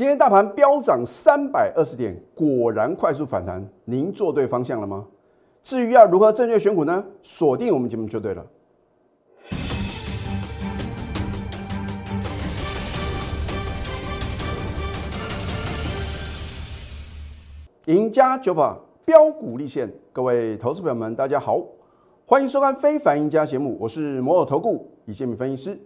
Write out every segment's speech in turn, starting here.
今天大盘飙涨三百二十点，果然快速反弹。您做对方向了吗？至于要如何正确选股呢？锁定我们节目就对了。赢家九法标股立现，各位投资朋友们，大家好，欢迎收看《非凡赢家》节目，我是摩尔投顾李建明分析师。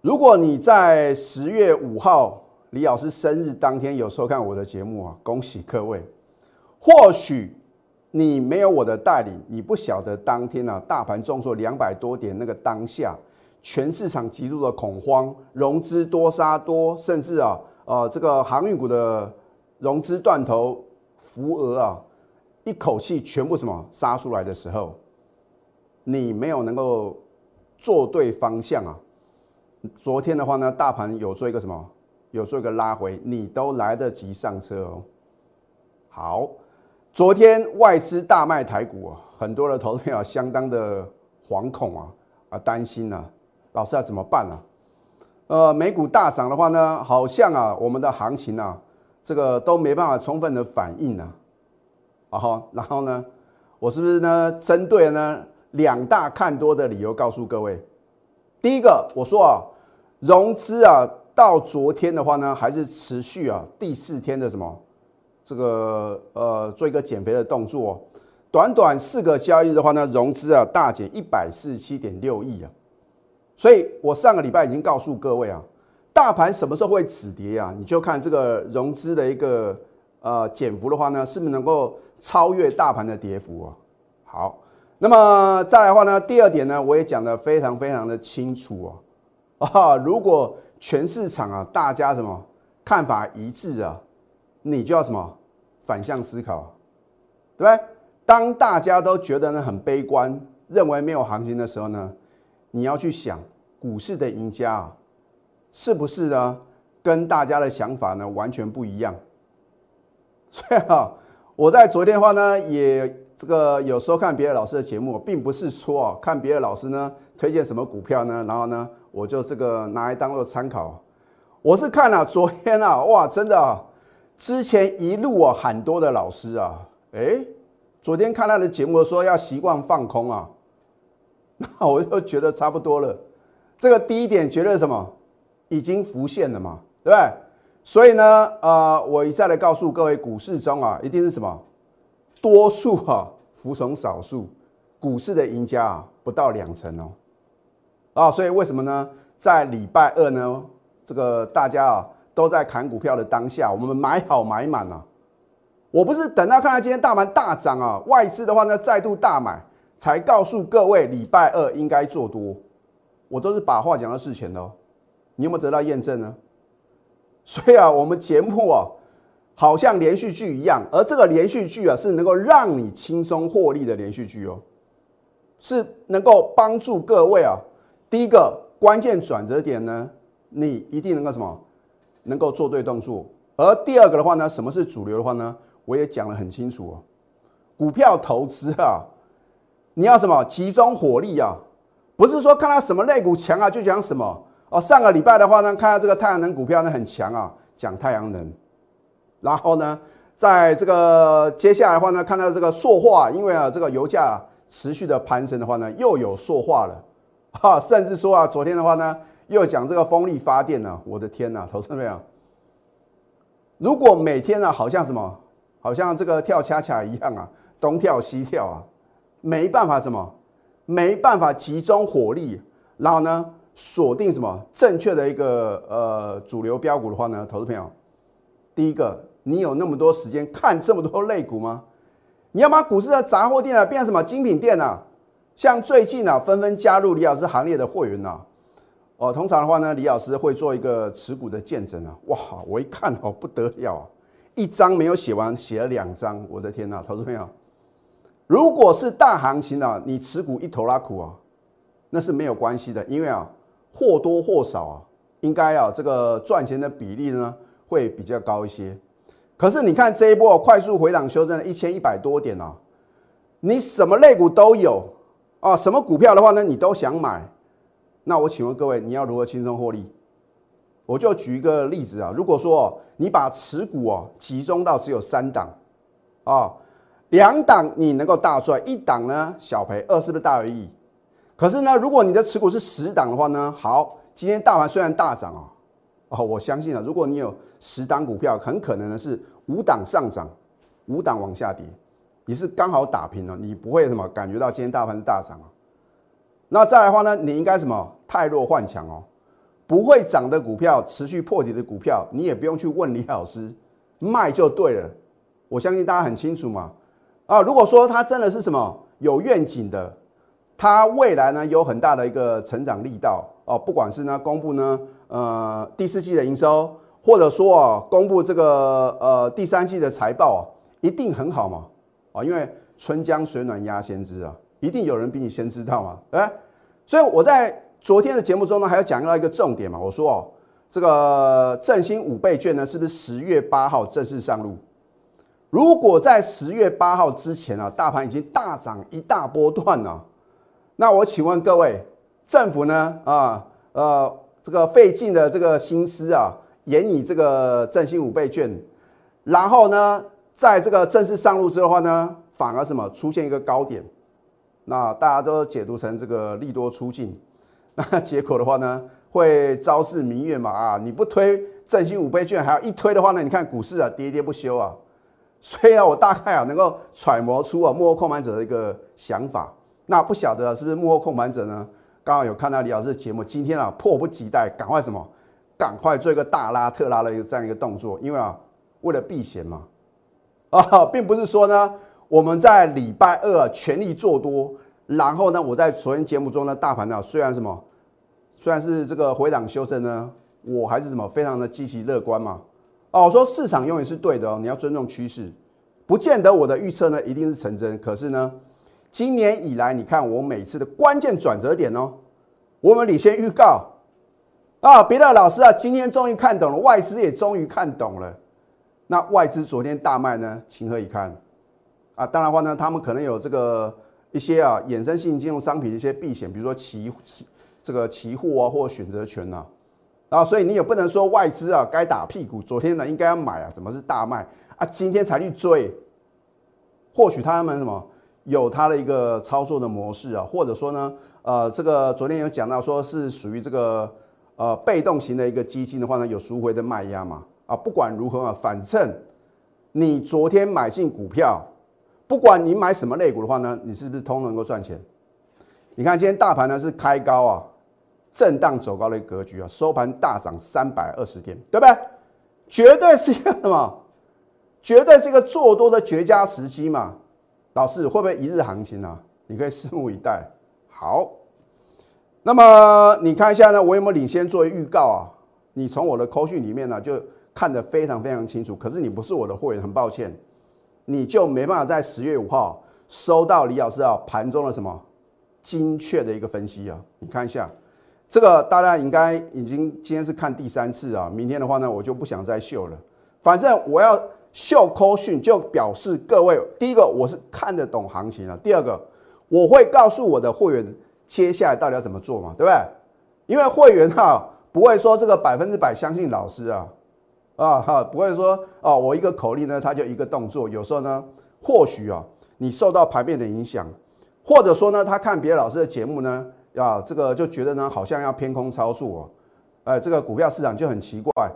如果你在十月五号李老师生日当天有收看我的节目啊，恭喜各位。或许你没有我的带领，你不晓得当天啊大盘重挫两百多点那个当下，全市场极度的恐慌，融资多杀多，甚至啊呃这个航运股的融资断头。福额啊，一口气全部什么杀出来的时候，你没有能够做对方向啊。昨天的话呢，大盘有做一个什么，有做一个拉回，你都来得及上车哦。好，昨天外资大卖台股啊，很多的投资友相当的惶恐啊，啊担心啊，老师要怎么办啊？呃，美股大涨的话呢，好像啊，我们的行情啊。这个都没办法充分的反应呢，啊然后呢，我是不是呢？针对呢两大看多的理由告诉各位，第一个我说啊，融资啊到昨天的话呢，还是持续啊第四天的什么这个呃做一个减肥的动作，短短四个交易日的话呢，融资啊大减一百四十七点六亿啊，所以我上个礼拜已经告诉各位啊。大盘什么时候会止跌啊？你就看这个融资的一个呃减幅的话呢，是不是能够超越大盘的跌幅啊？好，那么再来的话呢，第二点呢，我也讲的非常非常的清楚哦。啊，如果全市场啊大家什么看法一致啊，你就要什么反向思考，对不对？当大家都觉得呢很悲观，认为没有行情的时候呢，你要去想股市的赢家啊。是不是呢？跟大家的想法呢完全不一样。所以啊，我在昨天的话呢，也这个有时候看别的老师的节目，并不是说啊，看别的老师呢推荐什么股票呢，然后呢，我就这个拿来当做参考。我是看了 昨天啊，哇，真的啊，之前一路啊喊多的老师啊，哎，昨天看他的节目说要习惯放空啊，那我就觉得差不多了。这个第一点觉得什么？已经浮现了嘛，对不对？所以呢，呃，我一再的告诉各位，股市中啊，一定是什么多数啊服从少数，股市的赢家啊不到两成哦。啊，所以为什么呢？在礼拜二呢，这个大家啊都在砍股票的当下，我们买好买满啊。我不是等到看到今天大盘大涨啊，外资的话呢再度大买，才告诉各位礼拜二应该做多。我都是把话讲到事前的。你有没有得到验证呢？所以啊，我们节目啊，好像连续剧一样，而这个连续剧啊，是能够让你轻松获利的连续剧哦，是能够帮助各位啊。第一个关键转折点呢，你一定能够什么，能够做对动作。而第二个的话呢，什么是主流的话呢？我也讲得很清楚哦。股票投资啊，你要什么集中火力啊，不是说看到什么类股强啊就讲什么。哦，上个礼拜的话呢，看到这个太阳能股票呢很强啊，讲太阳能。然后呢，在这个接下来的话呢，看到这个塑化，因为啊这个油价持续的攀升的话呢，又有塑化了。哈，甚至说啊，昨天的话呢，又讲这个风力发电呢，我的天呐，投资没有？如果每天呢，好像什么，好像这个跳恰恰一样啊，东跳西跳啊，没办法什么，没办法集中火力，然后呢？锁定什么正确的一个呃主流标股的话呢？投资朋友，第一个，你有那么多时间看这么多类股吗？你要把股市的杂货店啊变成什么精品店啊？像最近啊纷纷加入李老师行列的会员呐，哦，通常的话呢，李老师会做一个持股的见证啊。哇，我一看哦不得了啊，一张没有写完，写了两张，我的天呐，投资朋友，如果是大行情啊，你持股一头拉苦啊，那是没有关系的，因为啊。或多或少啊，应该啊，这个赚钱的比例呢会比较高一些。可是你看这一波快速回档修正一千一百多点啊，你什么类股都有啊，什么股票的话呢，你都想买。那我请问各位，你要如何轻松获利？我就举一个例子啊，如果说你把持股哦集中到只有三档啊，两档你能够大赚，一档呢小赔，二是不是大于一？可是呢，如果你的持股是十档的话呢，好，今天大盘虽然大涨哦，哦，我相信啊，如果你有十档股票，很可能呢是五档上涨，五档往下跌，你是刚好打平了，你不会什么感觉到今天大盘是大涨啊。那再来的话呢，你应该什么太弱换强哦。不会涨的股票，持续破底的股票，你也不用去问李老师，卖就对了。我相信大家很清楚嘛。啊，如果说它真的是什么有愿景的，它未来呢有很大的一个成长力道哦，不管是呢公布呢呃第四季的营收，或者说啊公布这个呃第三季的财报啊，一定很好嘛。啊，因为春江水暖鸭先知啊，一定有人比你先知道嘛，对所以我在。昨天的节目中呢，还要讲到一个重点嘛？我说哦，这个振兴五倍券呢，是不是十月八号正式上路？如果在十月八号之前啊，大盘已经大涨一大波段了，那我请问各位，政府呢啊呃这个费尽的这个心思啊，演你这个振兴五倍券，然后呢，在这个正式上路之后的话呢，反而什么出现一个高点，那大家都解读成这个利多出尽。那结果的话呢，会招致民怨嘛？啊，你不推振兴五倍券，还要一推的话呢，你看股市啊，跌跌不休啊。所以啊，我大概啊能够揣摩出啊幕后控盘者的一个想法。那不晓得是不是幕后控盘者呢？刚好有看到李老师的节目，今天啊迫不及待，赶快什么？赶快做一个大拉特拉的一个这样一个动作，因为啊为了避险嘛。啊，并不是说呢我们在礼拜二全力做多。然后呢，我在昨天节目中呢，大盘呢虽然什么，虽然是这个回档修正呢，我还是什么非常的积极乐观嘛。哦，我说市场永远是对的哦，你要尊重趋势，不见得我的预测呢一定是成真。可是呢，今年以来你看我每次的关键转折点哦，我们领先预告啊，别的老师啊，今天终于看懂了，外资也终于看懂了。那外资昨天大卖呢，情何以堪啊？当然话呢，他们可能有这个。一些啊衍生性金融商品的一些避险，比如说期期这个期货啊，或选择权呐，啊，所以你也不能说外资啊该打屁股，昨天呢应该要买啊，怎么是大卖啊？今天才去追，或许他们什么有他的一个操作的模式啊，或者说呢，呃，这个昨天有讲到说是属于这个呃被动型的一个基金的话呢，有赎回的卖压嘛，啊，不管如何啊，反正你昨天买进股票。不管你买什么类股的话呢，你是不是通能够赚钱？你看今天大盘呢是开高啊，震荡走高的一格局啊，收盘大涨三百二十点，对不对？绝对是一个什么？绝对是一个做多的绝佳时机嘛。老师会不会一日行情啊？你可以拭目以待。好，那么你看一下呢，我有没有领先作为预告啊？你从我的口讯里面呢就看得非常非常清楚。可是你不是我的会员，很抱歉。你就没办法在十月五号收到李老师啊盘中的什么精确的一个分析啊？你看一下，这个大家应该已经今天是看第三次啊。明天的话呢，我就不想再秀了。反正我要秀扣讯，就表示各位，第一个我是看得懂行情了，第二个我会告诉我的会员接下来到底要怎么做嘛，对不对？因为会员哈不会说这个百分之百相信老师啊。啊哈，不会说哦，我一个口令呢，他就一个动作。有时候呢，或许啊，你受到盘面的影响，或者说呢，他看别的老师的节目呢，啊，这个就觉得呢，好像要偏空操作，哎，这个股票市场就很奇怪，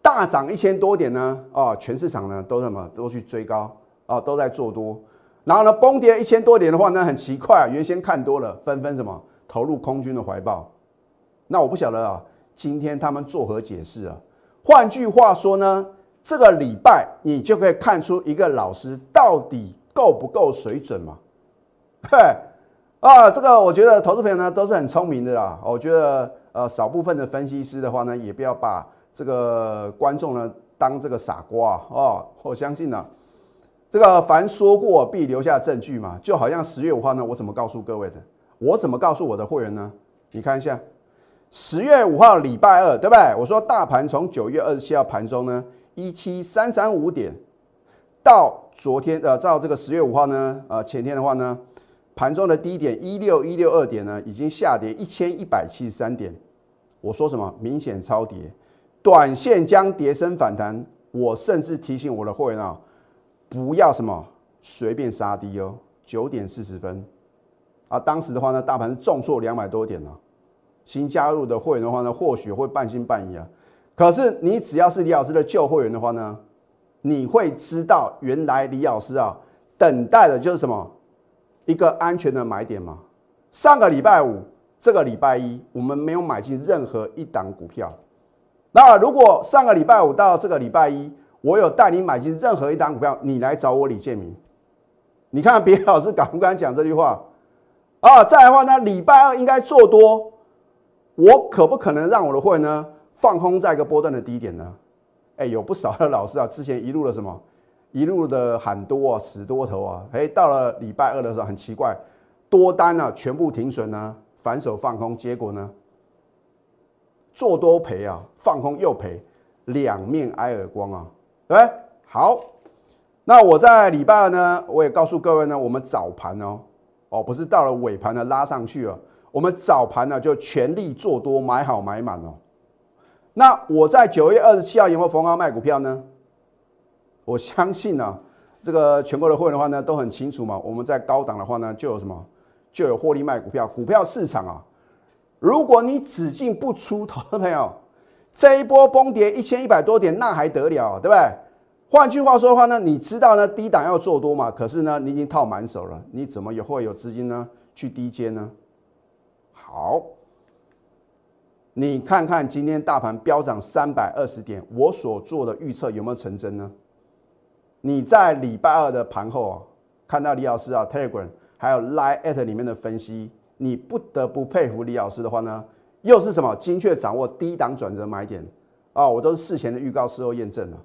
大涨一千多点呢，啊，全市场呢都什么都去追高啊，都在做多，然后呢，崩跌一千多点的话呢，很奇怪，原先看多了，纷纷什么投入空军的怀抱。那我不晓得啊，今天他们作何解释啊？换句话说呢，这个礼拜你就可以看出一个老师到底够不够水准嘛？嘿，啊，这个我觉得投资朋友呢都是很聪明的啦。我觉得呃少部分的分析师的话呢，也不要把这个观众呢当这个傻瓜哦。我相信呢，这个凡说过必留下证据嘛。就好像十月五号呢，我怎么告诉各位的？我怎么告诉我的会员呢？你看一下。十月五号礼拜二，对不对？我说大盘从九月二十七号盘中呢，一七三三五点，到昨天呃，到这个十月五号呢，呃，前天的话呢，盘中的低点一六一六二点呢，已经下跌一千一百七十三点。我说什么？明显超跌。短线将跌升反弹，我甚至提醒我的会员啊，不要什么随便杀低哦。九点四十分啊，当时的话呢，大盘是重挫两百多点呢。新加入的会员的话呢，或许会半信半疑啊。可是你只要是李老师的旧会员的话呢，你会知道原来李老师啊，等待的就是什么一个安全的买点嘛。上个礼拜五，这个礼拜一，我们没有买进任何一档股票。那如果上个礼拜五到这个礼拜一，我有带你买进任何一档股票，你来找我李建明。你看别老师敢不敢讲这句话啊？再来的话呢，礼拜二应该做多，我可不可能让我的会呢放空在一个波段的低点呢？哎，有不少的老师啊，之前一路的什么，一路的喊多啊，死多头啊，哎，到了礼拜二的时候很奇怪，多单呢全部停损呢，反手放空，结果呢？做多赔啊，放空又赔，两面挨耳光啊，对不对？好，那我在礼拜二呢，我也告诉各位呢，我们早盘哦，哦，不是到了尾盘呢拉上去了，我们早盘呢就全力做多，买好买满哦。那我在九月二十七号有没有逢高卖股票呢？我相信呢，这个全国的会员的话呢都很清楚嘛，我们在高档的话呢就有什么，就有获利卖股票，股票市场啊。如果你只进不出，投资朋友，这一波崩跌一千一百多点，那还得了，对不对？换句话说的话呢，你知道呢，低档要做多嘛？可是呢，你已经套满手了，你怎么也会有资金呢去低接呢？好，你看看今天大盘飙涨三百二十点，我所做的预测有没有成真呢？你在礼拜二的盘后啊，看到李老师啊，Telegram 还有 Line at 里面的分析。你不得不佩服李老师的话呢，又是什么精确掌握低档转折买点啊？我都是事前的预告，事后验证啊！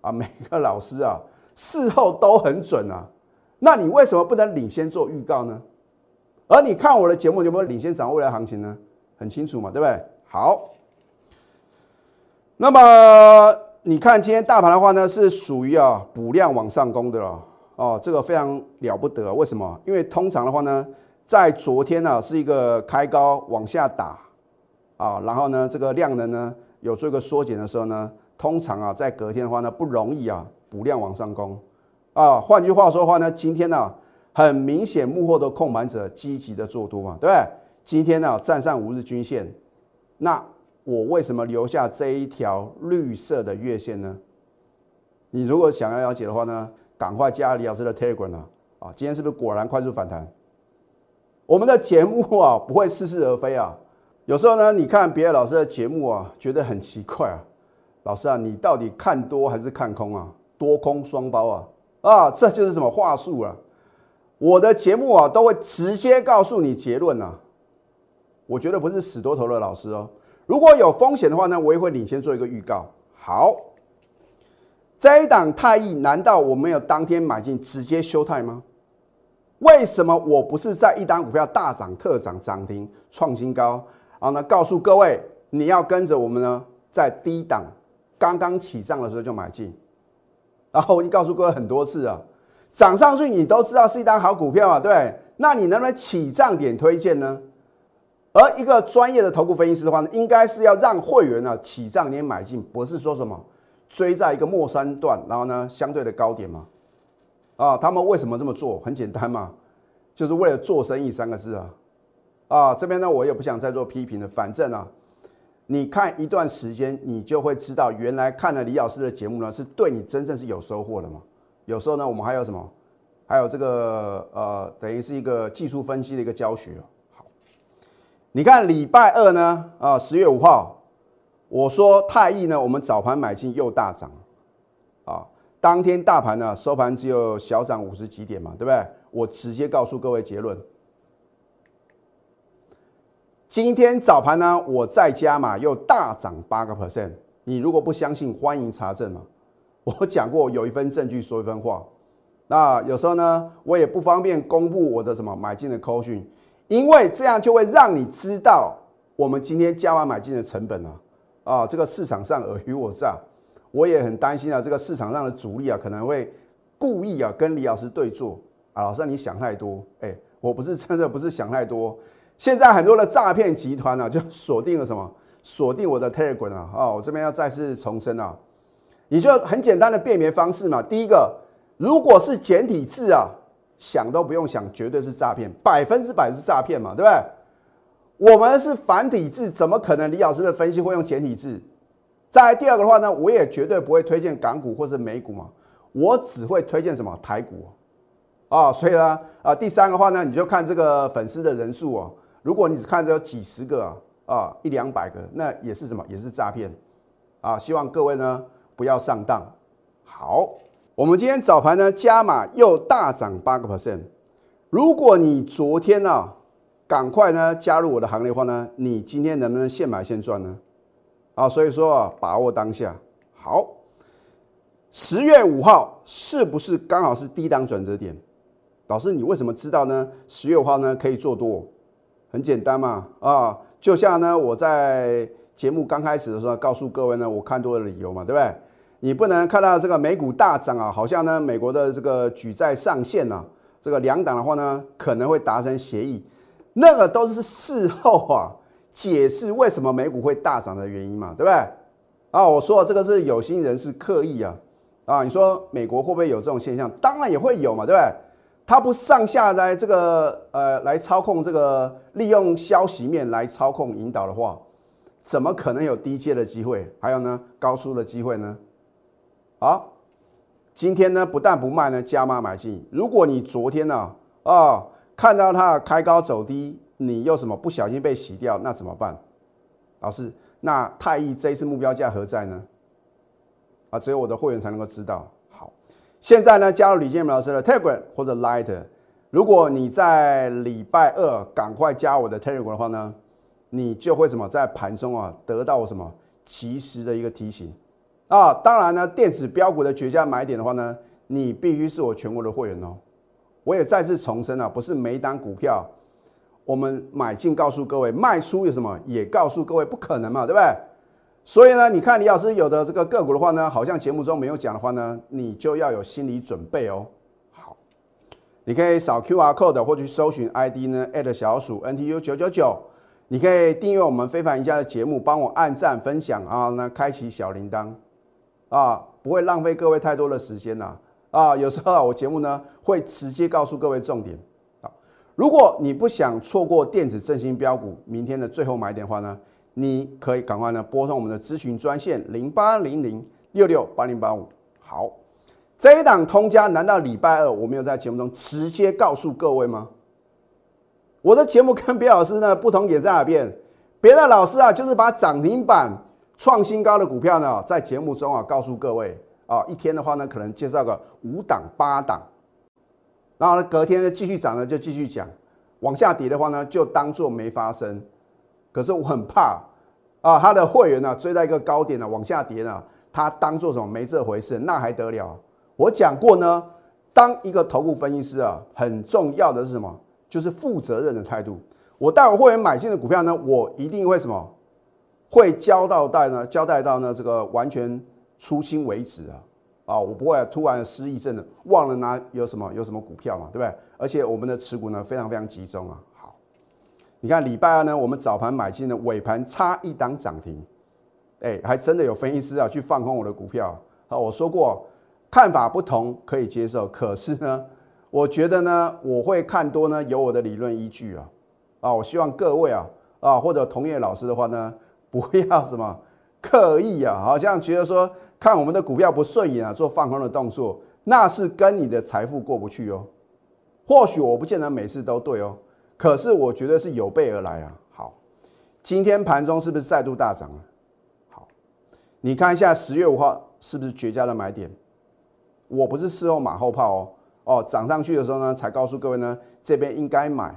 啊，每个老师啊，事后都很准啊。那你为什么不能领先做预告呢？而你看我的节目有没有领先掌握未来行情呢？很清楚嘛，对不对？好，那么你看今天大盘的话呢，是属于啊补量往上攻的了哦，这个非常了不得。为什么？因为通常的话呢。在昨天呢，是一个开高往下打，啊，然后呢，这个量能呢有做一个缩减的时候呢，通常啊，在隔天的话呢，不容易啊补量往上攻，啊，换句话说的话呢，今天呢，很明显幕后的控盘者积极的做多嘛，对不对？今天呢，站上五日均线，那我为什么留下这一条绿色的月线呢？你如果想要了解的话呢，赶快加李老师的 Telegram 啊，啊，今天是不是果然快速反弹？我们的节目啊，不会似是而非啊。有时候呢，你看别的老师的节目啊，觉得很奇怪啊。老师啊，你到底看多还是看空啊？多空双包啊？啊，这就是什么话术啊？我的节目啊，都会直接告诉你结论啊。我觉得不是死多头的老师哦。如果有风险的话呢，我也会领先做一个预告。好，这一档太易，难道我没有当天买进直接休泰吗？为什么我不是在一单股票大涨特涨涨停创新高，然后呢告诉各位你要跟着我们呢，在低档刚刚起涨的时候就买进，然后我已经告诉各位很多次啊，涨上去你都知道是一单好股票啊，对，那你能不能起涨点推荐呢？而一个专业的投顾分析师的话呢，应该是要让会员呢起涨点买进，不是说什么追在一个末三段，然后呢相对的高点吗？啊，他们为什么这么做？很简单嘛，就是为了做生意三个字啊。啊，这边呢，我也不想再做批评了。反正啊，你看一段时间，你就会知道，原来看了李老师的节目呢，是对你真正是有收获的嘛。有时候呢，我们还有什么？还有这个呃，等于是一个技术分析的一个教学。好，你看礼拜二呢，啊，十月五号，我说泰益呢，我们早盘买进又大涨，啊。当天大盘呢收盘只有小涨五十几点嘛，对不对？我直接告诉各位结论。今天早盘呢，我再加码又大涨八个 percent。你如果不相信，欢迎查证嘛。我讲过，有一份证据说一分话。那有时候呢，我也不方便公布我的什么买进的扣讯，因为这样就会让你知道我们今天加完买进的成本啊啊，这个市场上尔虞我诈。我也很担心啊，这个市场上的主力啊，可能会故意啊跟李老师对坐啊。老师，你想太多，哎，我不是真的不是想太多。现在很多的诈骗集团呢，就锁定了什么？锁定我的 Telegram 啊，啊，我这边要再次重申啊，你就很简单的辨别方式嘛。第一个，如果是简体字啊，想都不用想，绝对是诈骗，百分之百是诈骗嘛，对不对？我们是繁体字，怎么可能李老师的分析会用简体字？再第二个的话呢，我也绝对不会推荐港股或是美股嘛，我只会推荐什么台股啊。所以呢，啊，第三个话呢，你就看这个粉丝的人数哦。如果你只看着有几十个啊，啊一两百个，那也是什么？也是诈骗啊。希望各位呢不要上当。好，我们今天早盘呢加码又大涨八个 percent。如果你昨天呢赶快呢加入我的行列的话呢，你今天能不能现买现赚呢？啊，所以说啊，把握当下。好，十月五号是不是刚好是低档转折点？老师，你为什么知道呢？十月五号呢可以做多，很简单嘛。啊，就像呢我在节目刚开始的时候告诉各位呢，我看多的理由嘛，对不对？你不能看到这个美股大涨啊，好像呢美国的这个举债上限呢，这个两党的话呢可能会达成协议，那个都是事后啊。解释为什么美股会大涨的原因嘛，对不对？啊，我说这个是有心人士刻意啊，啊，你说美国会不会有这种现象？当然也会有嘛，对不对？他不上下来这个呃来操控这个利用消息面来操控引导的话，怎么可能有低阶的机会？还有呢，高速的机会呢？好，今天呢不但不卖呢，加码买进。如果你昨天呢啊看到它开高走低。你又什么不小心被洗掉，那怎么办？老师，那太易这一次目标价何在呢？啊，只有我的会员才能够知道。好，现在呢，加入李建明老师的 Telegram 或者 Light，如果你在礼拜二赶快加我的 Telegram 的话呢，你就会什么在盘中啊得到什么及时的一个提醒啊。当然呢，电子标股的绝佳买点的话呢，你必须是我全国的会员哦。我也再次重申啊，不是每单股票。我们买进告诉各位，卖出有什么也告诉各位，不可能嘛，对不对？所以呢，你看李老师有的这个个股的话呢，好像节目中没有讲的话呢，你就要有心理准备哦。好，你可以扫 Q R code 或去搜寻 ID 呢小鼠 NTU 九九九，你可以订阅我们非凡赢家的节目，帮我按赞分享啊，那开启小铃铛啊，不会浪费各位太多的时间呐啊，有时候我节目呢会直接告诉各位重点啊。如果你不想错过电子振兴标股明天的最后买点的话呢，你可以赶快呢拨通我们的咨询专线零八零零六六八零八五。好，这一档通家难道礼拜二我没有在节目中直接告诉各位吗？我的节目跟别老师呢不同点在哪边？别的老师啊就是把涨停板创新高的股票呢在节目中啊告诉各位啊，一天的话呢可能介绍个五档八档。然后呢，隔天呢继续涨呢，就继续讲；往下跌的话呢，就当做没发生。可是我很怕啊，他的会员呢追在一个高点呢，往下跌呢，他当做什么没这回事，那还得了？我讲过呢，当一个头部分析师啊，很重要的是什么？就是负责任的态度。我带我会员买进的股票呢，我一定会什么？会交到代呢？交代到呢这个完全出清为止啊。啊，我不会突然失忆症的，忘了拿有什么有什么股票嘛，对不对？而且我们的持股呢非常非常集中啊。好，你看礼拜二呢，我们早盘买进的，尾盘差一档涨停，哎，还真的有分析师啊去放空我的股票。好，我说过看法不同可以接受，可是呢，我觉得呢，我会看多呢，有我的理论依据啊。啊，我希望各位啊啊或者同业老师的话呢，不要什么刻意啊，好像觉得说。看我们的股票不顺眼啊，做放空的动作，那是跟你的财富过不去哦。或许我不见得每次都对哦，可是我觉得是有备而来啊。好，今天盘中是不是再度大涨了？好，你看一下十月五号是不是绝佳的买点？我不是事后马后炮哦。哦，涨上去的时候呢，才告诉各位呢，这边应该买。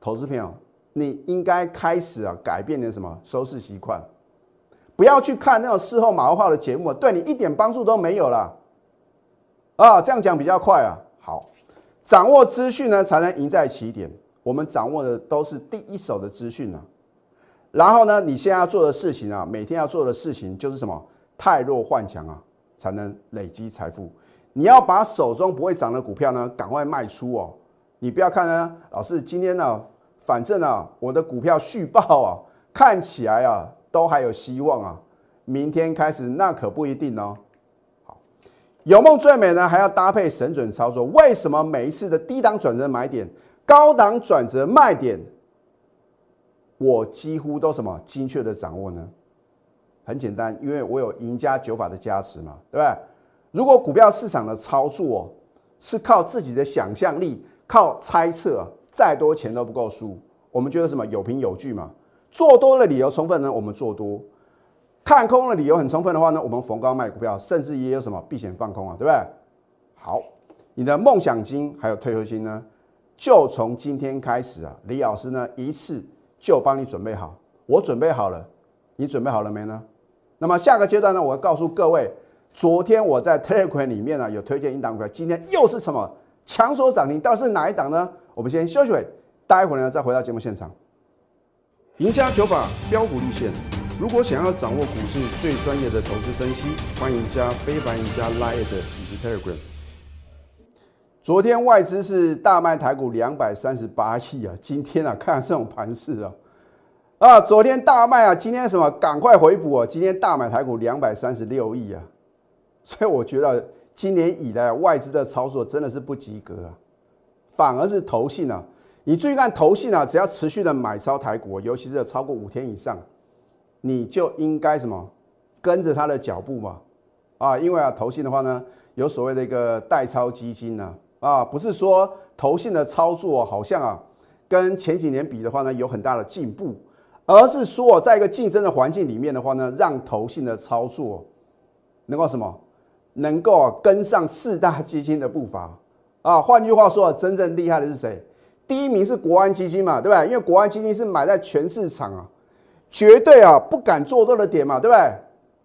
投资朋友，你应该开始啊，改变你的什么收视习惯。不要去看那种事后马后炮的节目，对你一点帮助都没有了。啊，这样讲比较快啊。好，掌握资讯呢，才能赢在起点。我们掌握的都是第一手的资讯啊。然后呢，你现在要做的事情啊，每天要做的事情就是什么？太弱换强啊，才能累积财富。你要把手中不会涨的股票呢，赶快卖出哦。你不要看呢，老师今天呢，反正呢，我的股票续报啊，看起来啊。都还有希望啊。明天开始那可不一定哦。好，有梦最美呢，还要搭配神准操作。为什么每一次的低档转折买点、高档转折卖点，我几乎都什么精确的掌握呢？很简单，因为我有赢家九法的加持嘛，对不对？如果股票市场的操作是靠自己的想象力、靠猜测，再多钱都不够输。我们觉得什么有凭有据嘛？做多的理由充分呢，我们做多；看空的理由很充分的话呢，我们逢高卖股票，甚至也有什么避险放空啊，对不对？好，你的梦想金还有退休金呢，就从今天开始啊，李老师呢一次就帮你准备好。我准备好了，你准备好了没呢？那么下个阶段呢，我要告诉各位。昨天我在 Telegram 里面呢有推荐一档股票，今天又是什么强所涨停？到底是哪一档呢？我们先休息会，待会呢再回到节目现场。赢家九法标股立线，如果想要掌握股市最专业的投资分析，欢迎加非凡、赢家 Line 以及 Telegram。昨天外资是大卖台股两百三十八亿啊，今天啊看这种盘势啊，啊昨天大卖啊，今天什么赶快回补啊，今天大买台股两百三十六亿啊。所以我觉得今年以来外资的操作真的是不及格啊，反而是投信啊。你注意看投信啊，只要持续的买超台股，尤其是超过五天以上，你就应该什么跟着他的脚步嘛啊，因为啊投信的话呢，有所谓的一个代操基金呢啊，不是说投信的操作好像啊跟前几年比的话呢有很大的进步，而是说在一个竞争的环境里面的话呢，让投信的操作能够什么？能够跟上四大基金的步伐啊，换句话说，真正厉害的是谁？第一名是国安基金嘛，对不对？因为国安基金是买在全市场啊，绝对啊不敢做多的点嘛，对不对？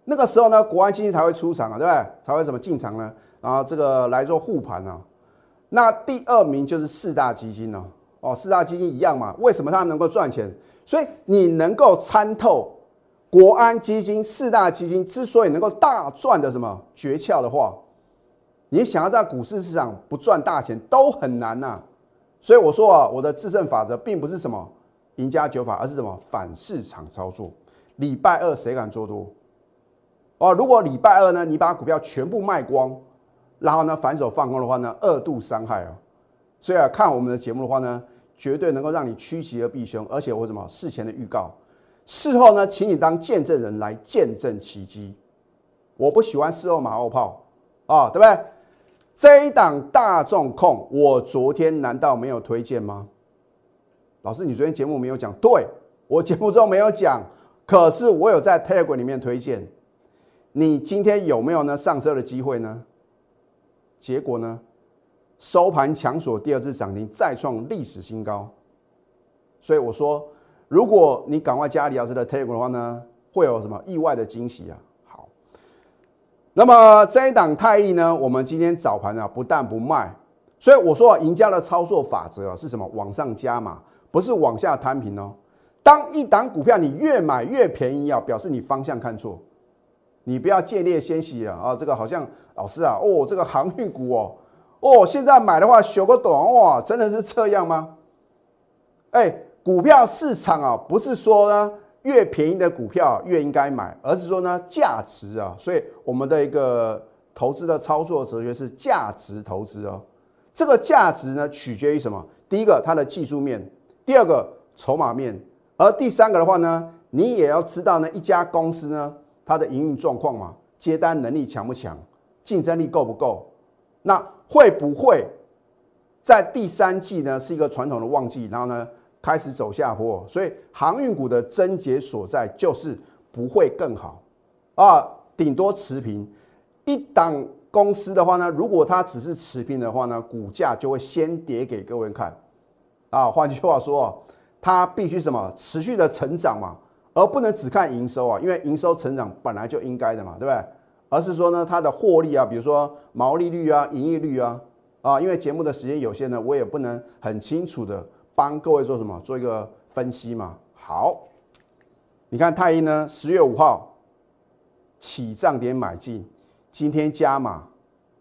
那个时候呢，国安基金才会出场啊，对不对？才会怎么进场呢？然后这个来做护盘啊。那第二名就是四大基金呢，哦，四大基金一样嘛？为什么他们能够赚钱？所以你能够参透。国安基金四大基金之所以能够大赚的什么诀窍的话，你想要在股市市场不赚大钱都很难呐。所以我说啊，我的制胜法则并不是什么赢家九法，而是什么反市场操作。礼拜二谁敢做多？哦，如果礼拜二呢，你把股票全部卖光，然后呢反手放空的话呢，二度伤害啊。所以啊，看我们的节目的话呢，绝对能够让你趋吉而避凶，而且我什么事前的预告。事后呢，请你当见证人来见证奇迹。我不喜欢事后马后炮啊，对不对？这一档大众控，我昨天难道没有推荐吗？老师，你昨天节目没有讲，对我节目中没有讲，可是我有在 Telegram 里面推荐。你今天有没有呢上车的机会呢？结果呢，收盘强锁第二次涨停，再创历史新高。所以我说。如果你赶快加李老师的 Telegram 的话呢，会有什么意外的惊喜啊？好，那么这一档太易呢，我们今天早盘啊不但不卖，所以我说赢家的操作法则啊是什么？往上加码，不是往下摊平哦。当一档股票你越买越便宜啊，表示你方向看错，你不要见猎先喜啊啊！这个好像老师啊，哦，这个航运股哦，哦，现在买的话修个短哇，真的是这样吗？哎。股票市场啊，不是说呢越便宜的股票越应该买，而是说呢价值啊，所以我们的一个投资的操作哲学是价值投资哦。这个价值呢取决于什么？第一个它的技术面，第二个筹码面，而第三个的话呢，你也要知道呢一家公司呢它的营运状况嘛，接单能力强不强，竞争力够不够？那会不会在第三季呢是一个传统的旺季，然后呢？开始走下坡，所以航运股的症结所在就是不会更好啊，顶多持平。一档公司的话呢，如果它只是持平的话呢，股价就会先跌给各位看啊。换句话说，它必须什么持续的成长嘛，而不能只看营收啊，因为营收成长本来就应该的嘛，对不对？而是说呢，它的获利啊，比如说毛利率啊、盈利率啊啊，因为节目的时间有限呢，我也不能很清楚的。帮各位做什么？做一个分析嘛。好，你看太一呢，十月五号起涨点买进，今天加码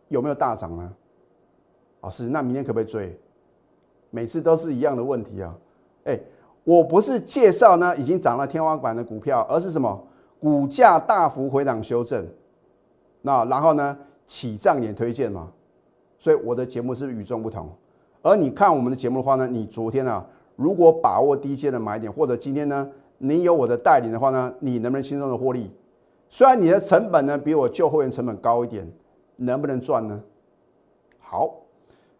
有没有大涨呢？老师，那明天可不可以追？每次都是一样的问题啊。哎，我不是介绍呢已经涨了天花板的股票，而是什么股价大幅回档修正，那然后呢起涨点推荐嘛，所以我的节目是与众不同。而你看我们的节目的话呢，你昨天啊如果把握低阶的买点，或者今天呢你有我的带领的话呢，你能不能轻松的获利？虽然你的成本呢比我旧会员成本高一点，能不能赚呢？好，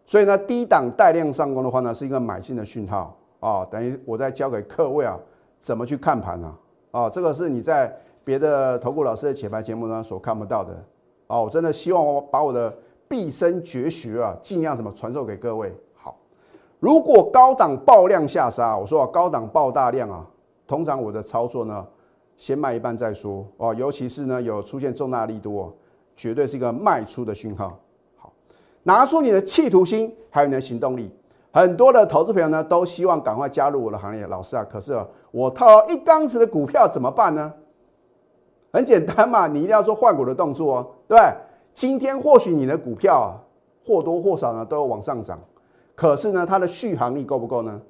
所以呢低档带量上攻的话呢是一个买进的讯号。啊，等于我在教给各位啊，怎么去看盘呢？啊，这个是你在别的投顾老师的解盘节目呢所看不到的。啊，我真的希望我把我的毕生绝学啊，尽量什么传授给各位。好，如果高档爆量下杀，我说啊，高档爆大量啊，通常我的操作呢，先卖一半再说。哦，尤其是呢有出现重大力多，绝对是一个卖出的讯号。好，拿出你的企图心，还有你的行动力。很多的投资朋友呢，都希望赶快加入我的行列。老师啊，可是，我套一缸子的股票怎么办呢？很简单嘛，你一定要做换股的动作哦，对不对今天或许你的股票啊，或多或少呢都有往上涨，可是呢，它的续航力够不够呢？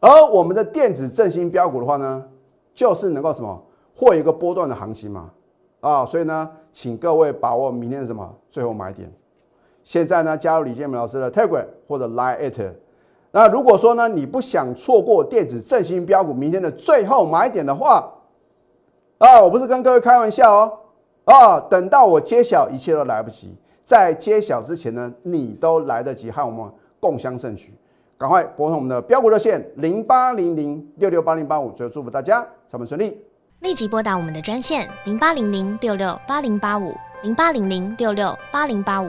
而我们的电子振兴标股的话呢，就是能够什么，或一个波段的行情嘛，啊，所以呢，请各位把握明天的什么最后买点。现在呢，加入李建明老师的 Telegram 或者 Line it。那如果说呢，你不想错过电子振兴标股明天的最后买点的话，啊，我不是跟各位开玩笑哦，啊，等到我揭晓，一切都来不及。在揭晓之前呢，你都来得及和我们共襄盛举，赶快拨通我们的标股热线零八零零六六八零八五，最后祝福大家上班顺利。立即拨打我们的专线零八零零六六八零八五。零八零零六六八零八五